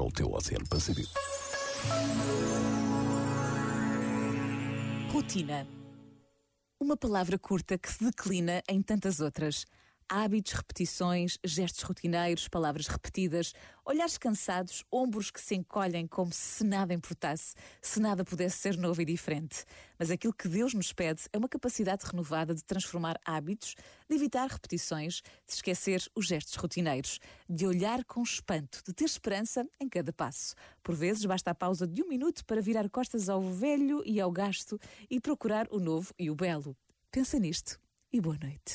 torna o teu Oceano Pacífico. Rotina. Uma palavra curta que se declina em tantas outras. Hábitos, repetições, gestos rotineiros, palavras repetidas, olhares cansados, ombros que se encolhem como se nada importasse, se nada pudesse ser novo e diferente. Mas aquilo que Deus nos pede é uma capacidade renovada de transformar hábitos, de evitar repetições, de esquecer os gestos rotineiros, de olhar com espanto, de ter esperança em cada passo. Por vezes basta a pausa de um minuto para virar costas ao velho e ao gasto e procurar o novo e o belo. Pensa nisto e boa noite.